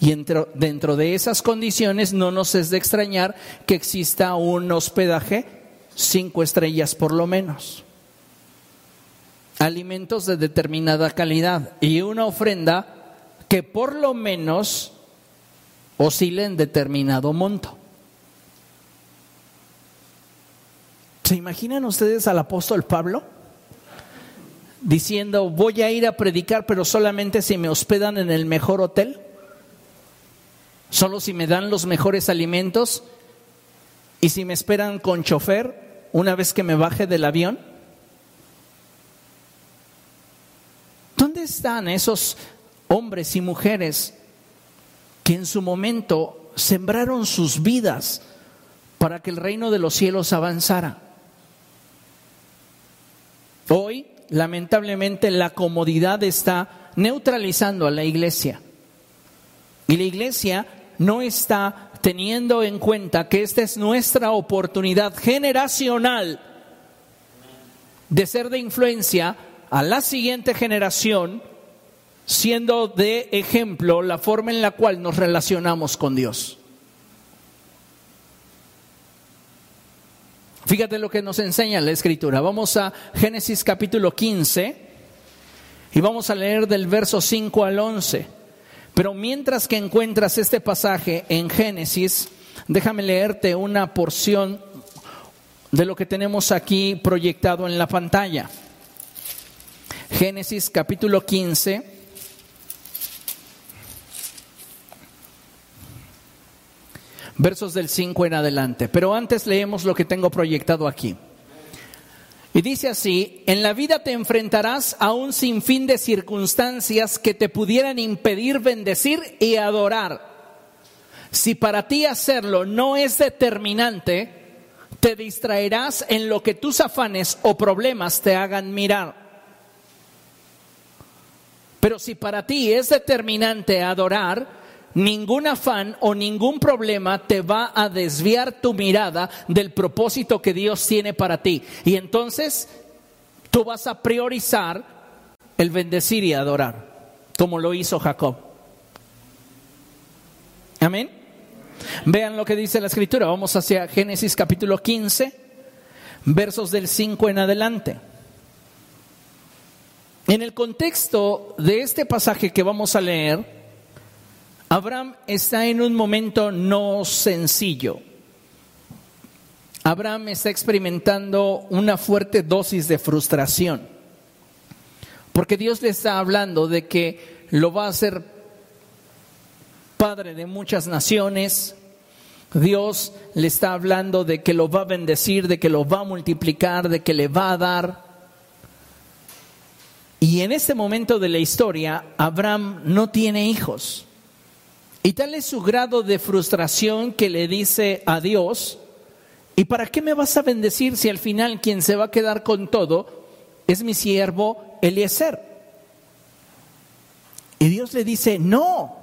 Y dentro, de esas condiciones no nos es de extrañar que exista un hospedaje cinco estrellas por lo menos alimentos de determinada calidad y una ofrenda que por lo menos oscile en determinado monto. ¿Se imaginan ustedes al apóstol Pablo diciendo, voy a ir a predicar, pero solamente si me hospedan en el mejor hotel? ¿Solo si me dan los mejores alimentos? ¿Y si me esperan con chofer una vez que me baje del avión? ¿Dónde están esos hombres y mujeres que en su momento sembraron sus vidas para que el reino de los cielos avanzara? Hoy, lamentablemente, la comodidad está neutralizando a la iglesia. Y la iglesia no está teniendo en cuenta que esta es nuestra oportunidad generacional de ser de influencia a la siguiente generación siendo de ejemplo la forma en la cual nos relacionamos con Dios. Fíjate lo que nos enseña la escritura. Vamos a Génesis capítulo 15 y vamos a leer del verso 5 al 11. Pero mientras que encuentras este pasaje en Génesis, déjame leerte una porción de lo que tenemos aquí proyectado en la pantalla. Génesis capítulo 15. Versos del 5 en adelante. Pero antes leemos lo que tengo proyectado aquí. Y dice así, en la vida te enfrentarás a un sinfín de circunstancias que te pudieran impedir bendecir y adorar. Si para ti hacerlo no es determinante, te distraerás en lo que tus afanes o problemas te hagan mirar. Pero si para ti es determinante adorar, ningún afán o ningún problema te va a desviar tu mirada del propósito que Dios tiene para ti. Y entonces tú vas a priorizar el bendecir y adorar, como lo hizo Jacob. Amén. Vean lo que dice la escritura. Vamos hacia Génesis capítulo 15, versos del 5 en adelante. En el contexto de este pasaje que vamos a leer, Abraham está en un momento no sencillo. Abraham está experimentando una fuerte dosis de frustración, porque Dios le está hablando de que lo va a hacer padre de muchas naciones. Dios le está hablando de que lo va a bendecir, de que lo va a multiplicar, de que le va a dar. Y en este momento de la historia, Abraham no tiene hijos. Y tal es su grado de frustración que le dice a Dios, ¿y para qué me vas a bendecir si al final quien se va a quedar con todo es mi siervo Eliezer? Y Dios le dice, no,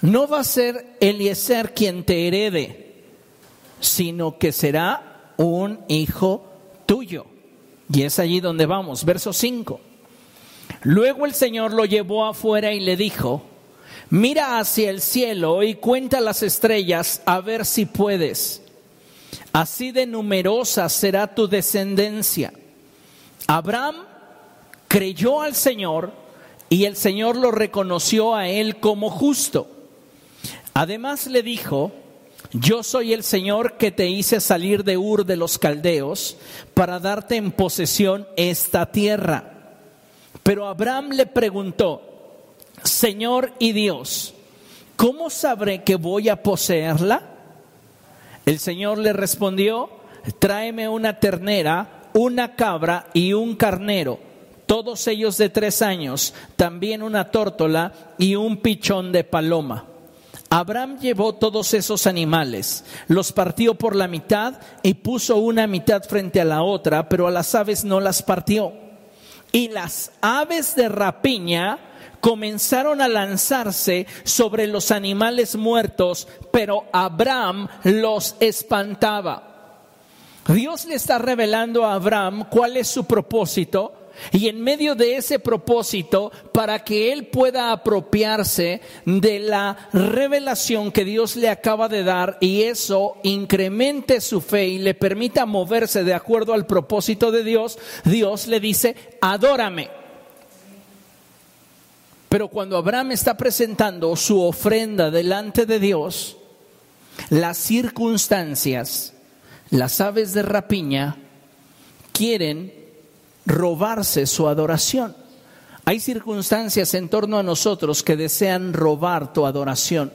no va a ser Eliezer quien te herede, sino que será un hijo tuyo. Y es allí donde vamos, verso 5. Luego el Señor lo llevó afuera y le dijo, mira hacia el cielo y cuenta las estrellas a ver si puedes. Así de numerosa será tu descendencia. Abraham creyó al Señor y el Señor lo reconoció a él como justo. Además le dijo, yo soy el Señor que te hice salir de Ur de los Caldeos para darte en posesión esta tierra. Pero Abraham le preguntó, Señor y Dios, ¿cómo sabré que voy a poseerla? El Señor le respondió, tráeme una ternera, una cabra y un carnero, todos ellos de tres años, también una tórtola y un pichón de paloma. Abraham llevó todos esos animales, los partió por la mitad y puso una mitad frente a la otra, pero a las aves no las partió. Y las aves de rapiña comenzaron a lanzarse sobre los animales muertos, pero Abraham los espantaba. Dios le está revelando a Abraham cuál es su propósito y en medio de ese propósito, para que él pueda apropiarse de la revelación que Dios le acaba de dar y eso incremente su fe y le permita moverse de acuerdo al propósito de Dios, Dios le dice, adórame. Pero cuando Abraham está presentando su ofrenda delante de Dios, las circunstancias, las aves de rapiña, quieren robarse su adoración. Hay circunstancias en torno a nosotros que desean robar tu adoración,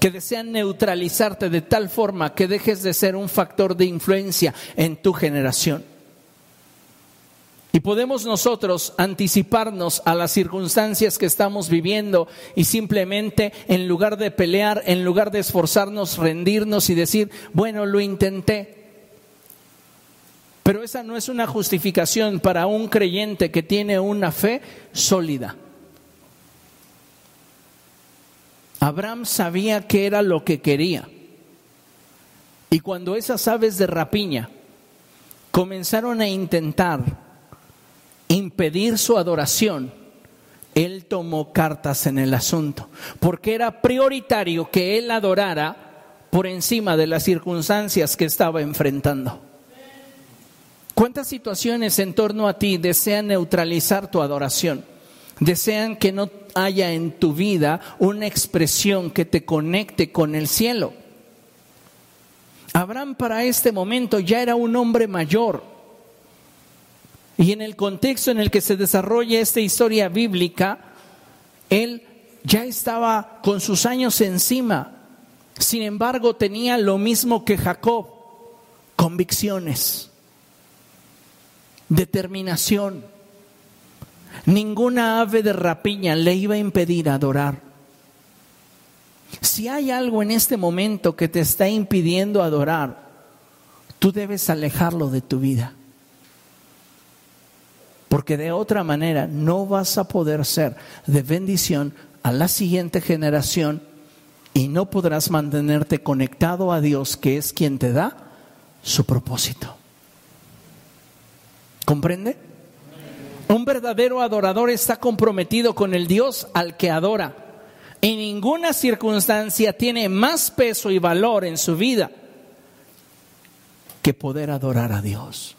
que desean neutralizarte de tal forma que dejes de ser un factor de influencia en tu generación. Y podemos nosotros anticiparnos a las circunstancias que estamos viviendo y simplemente en lugar de pelear, en lugar de esforzarnos, rendirnos y decir, bueno, lo intenté, pero esa no es una justificación para un creyente que tiene una fe sólida. Abraham sabía que era lo que quería. Y cuando esas aves de rapiña comenzaron a intentar impedir su adoración, él tomó cartas en el asunto, porque era prioritario que él adorara por encima de las circunstancias que estaba enfrentando. ¿Cuántas situaciones en torno a ti desean neutralizar tu adoración? Desean que no haya en tu vida una expresión que te conecte con el cielo. Abraham para este momento ya era un hombre mayor. Y en el contexto en el que se desarrolla esta historia bíblica, él ya estaba con sus años encima. Sin embargo, tenía lo mismo que Jacob, convicciones determinación. Ninguna ave de rapiña le iba a impedir adorar. Si hay algo en este momento que te está impidiendo adorar, tú debes alejarlo de tu vida. Porque de otra manera no vas a poder ser de bendición a la siguiente generación y no podrás mantenerte conectado a Dios, que es quien te da su propósito. ¿Comprende? Un verdadero adorador está comprometido con el Dios al que adora. Y ninguna circunstancia tiene más peso y valor en su vida que poder adorar a Dios.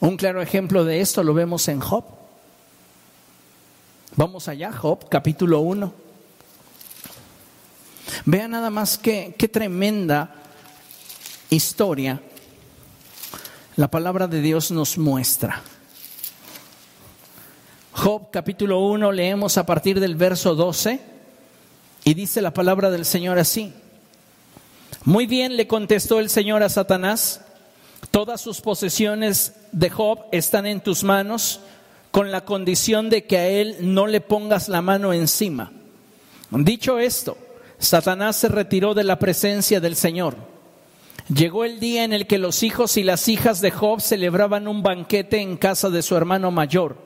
Un claro ejemplo de esto lo vemos en Job. Vamos allá, Job, capítulo 1. Vean nada más qué, qué tremenda historia la palabra de Dios nos muestra. Job capítulo 1 leemos a partir del verso 12 y dice la palabra del Señor así. Muy bien le contestó el Señor a Satanás, todas sus posesiones de Job están en tus manos con la condición de que a él no le pongas la mano encima. Dicho esto, Satanás se retiró de la presencia del Señor. Llegó el día en el que los hijos y las hijas de Job celebraban un banquete en casa de su hermano mayor.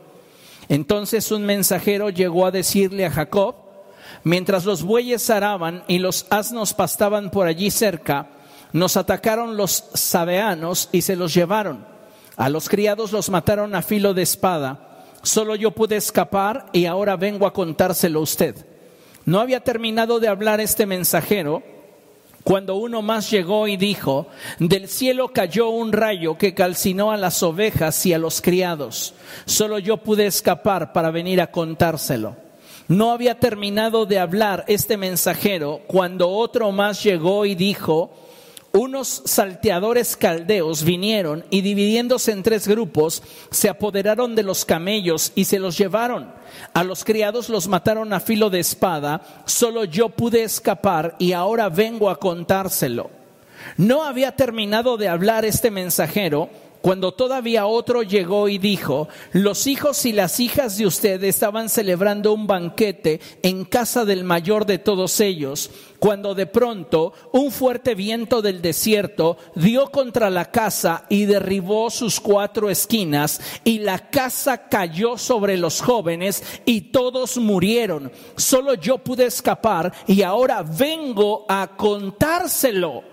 Entonces un mensajero llegó a decirle a Jacob, Mientras los bueyes araban y los asnos pastaban por allí cerca, nos atacaron los sabeanos y se los llevaron. A los criados los mataron a filo de espada. Solo yo pude escapar y ahora vengo a contárselo a usted. No había terminado de hablar este mensajero cuando uno más llegó y dijo, del cielo cayó un rayo que calcinó a las ovejas y a los criados. Solo yo pude escapar para venir a contárselo. No había terminado de hablar este mensajero cuando otro más llegó y dijo, unos salteadores caldeos vinieron y dividiéndose en tres grupos, se apoderaron de los camellos y se los llevaron. A los criados los mataron a filo de espada, solo yo pude escapar y ahora vengo a contárselo. No había terminado de hablar este mensajero cuando todavía otro llegó y dijo, los hijos y las hijas de usted estaban celebrando un banquete en casa del mayor de todos ellos, cuando de pronto un fuerte viento del desierto dio contra la casa y derribó sus cuatro esquinas, y la casa cayó sobre los jóvenes y todos murieron. Solo yo pude escapar y ahora vengo a contárselo.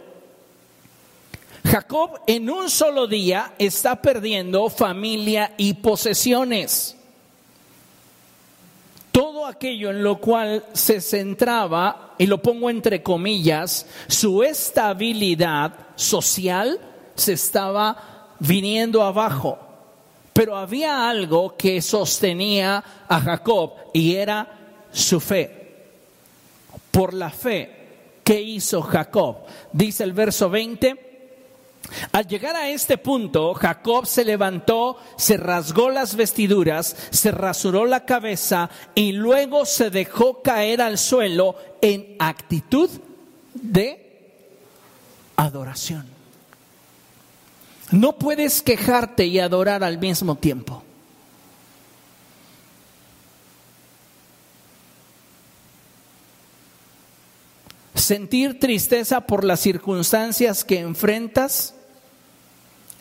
Jacob en un solo día está perdiendo familia y posesiones. Todo aquello en lo cual se centraba, y lo pongo entre comillas, su estabilidad social se estaba viniendo abajo. Pero había algo que sostenía a Jacob y era su fe. Por la fe, ¿qué hizo Jacob? Dice el verso 20 al llegar a este punto, Jacob se levantó, se rasgó las vestiduras, se rasuró la cabeza y luego se dejó caer al suelo en actitud de adoración. No puedes quejarte y adorar al mismo tiempo. Sentir tristeza por las circunstancias que enfrentas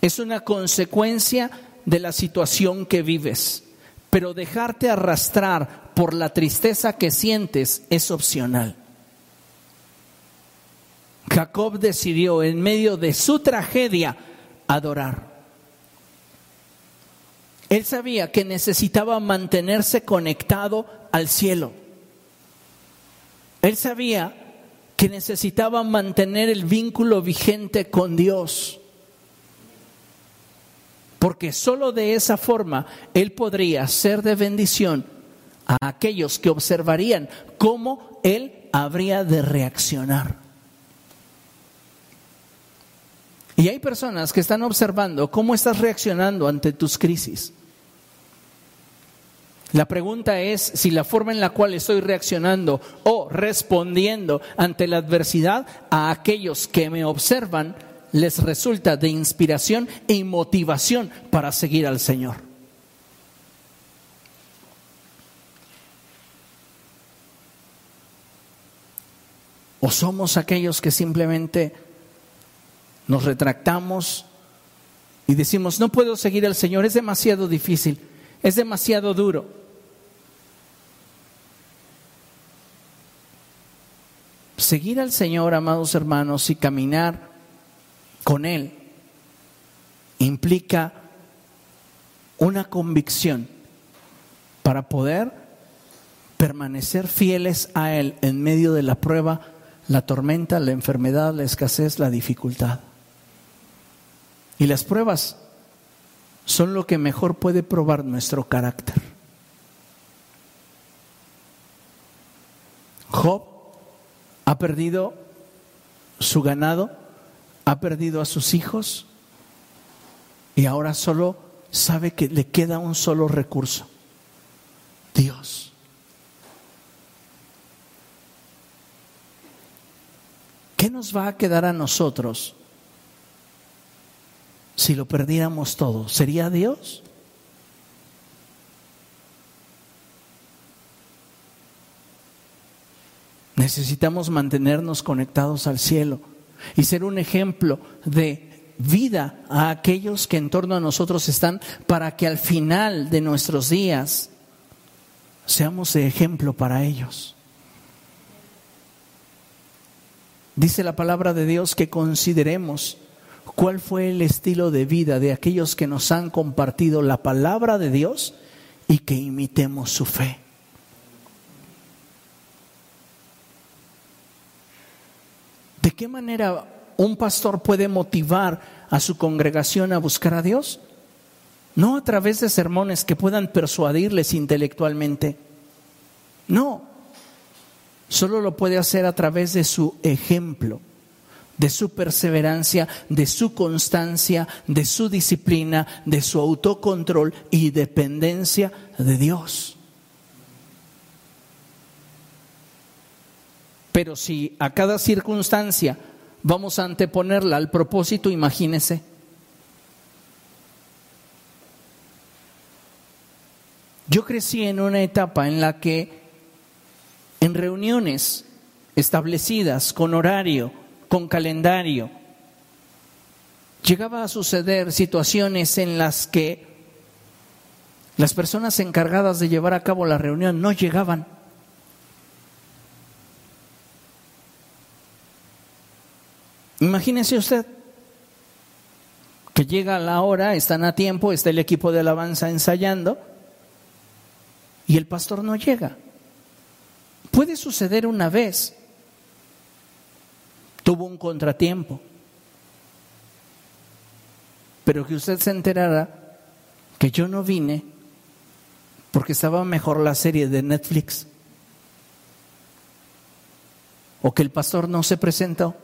es una consecuencia de la situación que vives, pero dejarte arrastrar por la tristeza que sientes es opcional. Jacob decidió en medio de su tragedia adorar. Él sabía que necesitaba mantenerse conectado al cielo. Él sabía que necesitaba mantener el vínculo vigente con Dios porque solo de esa forma Él podría ser de bendición a aquellos que observarían cómo Él habría de reaccionar. Y hay personas que están observando cómo estás reaccionando ante tus crisis. La pregunta es si la forma en la cual estoy reaccionando o respondiendo ante la adversidad a aquellos que me observan les resulta de inspiración y motivación para seguir al Señor. ¿O somos aquellos que simplemente nos retractamos y decimos, no puedo seguir al Señor, es demasiado difícil, es demasiado duro? Seguir al Señor, amados hermanos, y caminar con Él implica una convicción para poder permanecer fieles a Él en medio de la prueba, la tormenta, la enfermedad, la escasez, la dificultad. Y las pruebas son lo que mejor puede probar nuestro carácter. Job ha perdido su ganado, ha perdido a sus hijos y ahora solo sabe que le queda un solo recurso, Dios. ¿Qué nos va a quedar a nosotros si lo perdiéramos todo? ¿Sería Dios? Necesitamos mantenernos conectados al cielo y ser un ejemplo de vida a aquellos que en torno a nosotros están para que al final de nuestros días seamos de ejemplo para ellos. Dice la palabra de Dios que consideremos cuál fue el estilo de vida de aquellos que nos han compartido la palabra de Dios y que imitemos su fe. ¿De qué manera un pastor puede motivar a su congregación a buscar a Dios? No a través de sermones que puedan persuadirles intelectualmente. No, solo lo puede hacer a través de su ejemplo, de su perseverancia, de su constancia, de su disciplina, de su autocontrol y dependencia de Dios. Pero si a cada circunstancia vamos a anteponerla al propósito, imagínese. Yo crecí en una etapa en la que en reuniones establecidas con horario, con calendario, llegaba a suceder situaciones en las que las personas encargadas de llevar a cabo la reunión no llegaban. Imagínese usted que llega la hora, están a tiempo, está el equipo de alabanza ensayando y el pastor no llega. Puede suceder una vez. Tuvo un contratiempo. Pero que usted se enterara que yo no vine porque estaba mejor la serie de Netflix. O que el pastor no se presentó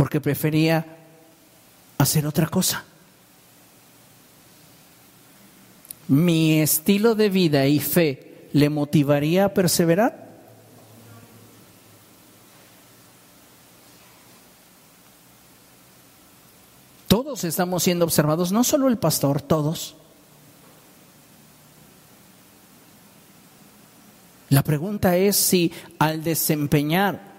porque prefería hacer otra cosa. ¿Mi estilo de vida y fe le motivaría a perseverar? Todos estamos siendo observados, no solo el pastor, todos. La pregunta es si al desempeñar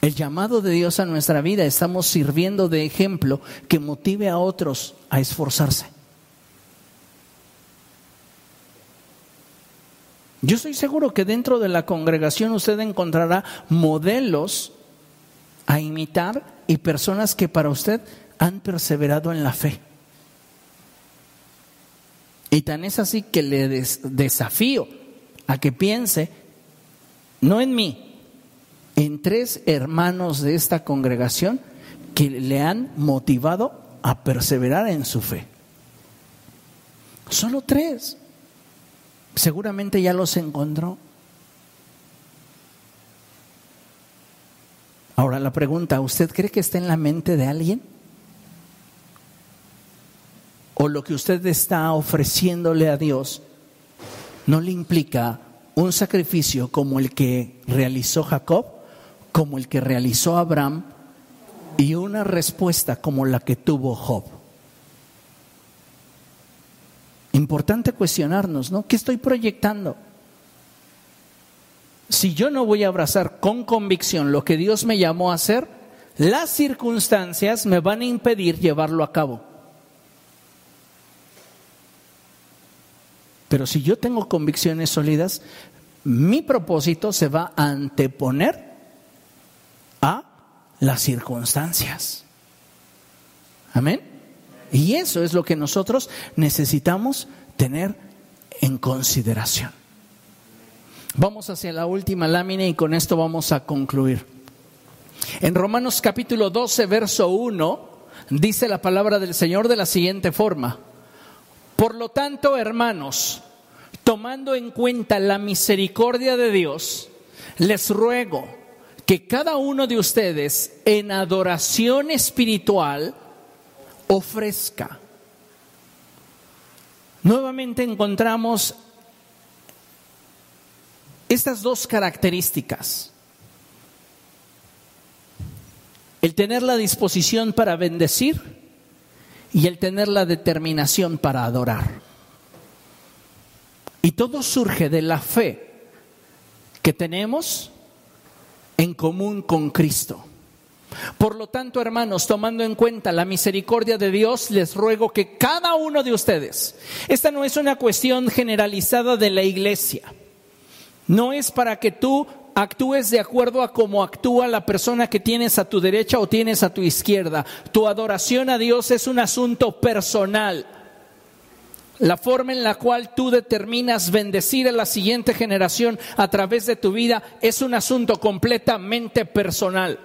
el llamado de Dios a nuestra vida, estamos sirviendo de ejemplo que motive a otros a esforzarse. Yo estoy seguro que dentro de la congregación usted encontrará modelos a imitar y personas que para usted han perseverado en la fe. Y tan es así que le desafío a que piense, no en mí, en tres hermanos de esta congregación que le han motivado a perseverar en su fe. Solo tres. Seguramente ya los encontró. Ahora la pregunta, ¿usted cree que está en la mente de alguien? ¿O lo que usted está ofreciéndole a Dios no le implica un sacrificio como el que realizó Jacob? Como el que realizó Abraham y una respuesta como la que tuvo Job. Importante cuestionarnos, ¿no? ¿Qué estoy proyectando? Si yo no voy a abrazar con convicción lo que Dios me llamó a hacer, las circunstancias me van a impedir llevarlo a cabo. Pero si yo tengo convicciones sólidas, mi propósito se va a anteponer las circunstancias. Amén. Y eso es lo que nosotros necesitamos tener en consideración. Vamos hacia la última lámina y con esto vamos a concluir. En Romanos capítulo 12, verso 1, dice la palabra del Señor de la siguiente forma. Por lo tanto, hermanos, tomando en cuenta la misericordia de Dios, les ruego que cada uno de ustedes en adoración espiritual ofrezca. Nuevamente encontramos estas dos características. El tener la disposición para bendecir y el tener la determinación para adorar. Y todo surge de la fe que tenemos en común con Cristo. Por lo tanto, hermanos, tomando en cuenta la misericordia de Dios, les ruego que cada uno de ustedes, esta no es una cuestión generalizada de la iglesia, no es para que tú actúes de acuerdo a cómo actúa la persona que tienes a tu derecha o tienes a tu izquierda. Tu adoración a Dios es un asunto personal. La forma en la cual tú determinas bendecir a la siguiente generación a través de tu vida es un asunto completamente personal.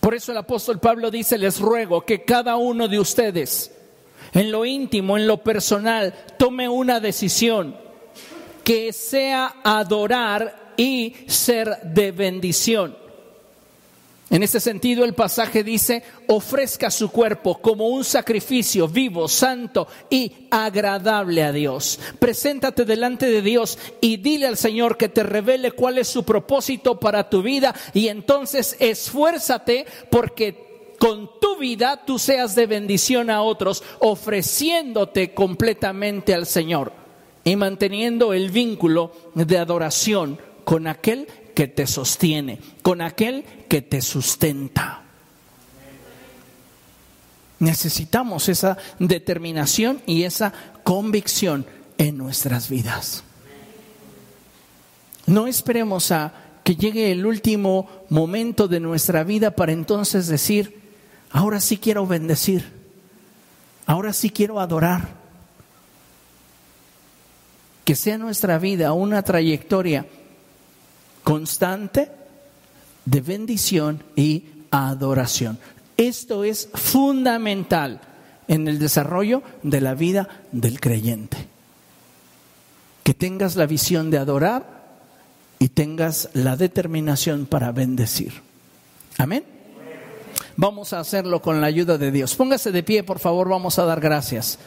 Por eso el apóstol Pablo dice, les ruego que cada uno de ustedes, en lo íntimo, en lo personal, tome una decisión que sea adorar y ser de bendición. En este sentido, el pasaje dice, ofrezca su cuerpo como un sacrificio vivo, santo y agradable a Dios. Preséntate delante de Dios y dile al Señor que te revele cuál es su propósito para tu vida y entonces esfuérzate porque con tu vida tú seas de bendición a otros, ofreciéndote completamente al Señor y manteniendo el vínculo de adoración con aquel que te sostiene, con aquel que te sustenta. Necesitamos esa determinación y esa convicción en nuestras vidas. No esperemos a que llegue el último momento de nuestra vida para entonces decir, ahora sí quiero bendecir, ahora sí quiero adorar. Que sea nuestra vida una trayectoria constante de bendición y adoración. Esto es fundamental en el desarrollo de la vida del creyente. Que tengas la visión de adorar y tengas la determinación para bendecir. Amén. Vamos a hacerlo con la ayuda de Dios. Póngase de pie, por favor, vamos a dar gracias.